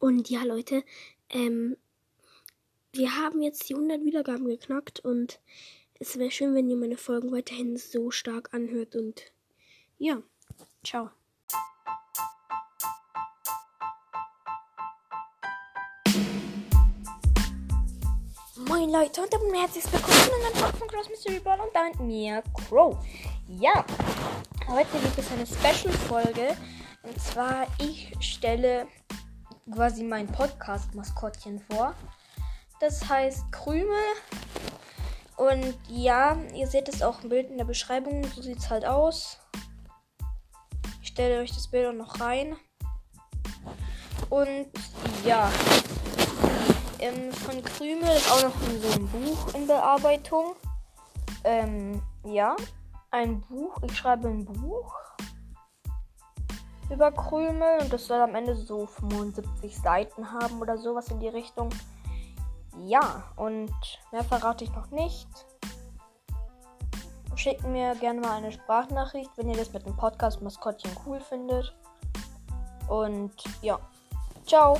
Und ja, Leute, ähm, wir haben jetzt die 100 Wiedergaben geknackt und es wäre schön, wenn ihr meine Folgen weiterhin so stark anhört und ja, ciao. Moin Leute und damit herzlich willkommen zu neuen Folge von Cross Mystery Ball und damit mir Crow. Ja, heute gibt es eine Special-Folge und zwar ich stelle quasi mein Podcast-Maskottchen vor. Das heißt Krümel und ja, ihr seht es auch im Bild in der Beschreibung, so sieht es halt aus. Ich stelle euch das Bild auch noch rein. Und ja, ähm, von Krümel ist auch noch so ein Buch in Bearbeitung. Ähm, ja, ein Buch. Ich schreibe ein Buch über Krümel und das soll am Ende so 75 Seiten haben oder sowas in die Richtung. Ja, und mehr verrate ich noch nicht. Schickt mir gerne mal eine Sprachnachricht, wenn ihr das mit dem Podcast Maskottchen cool findet. Und ja, ciao.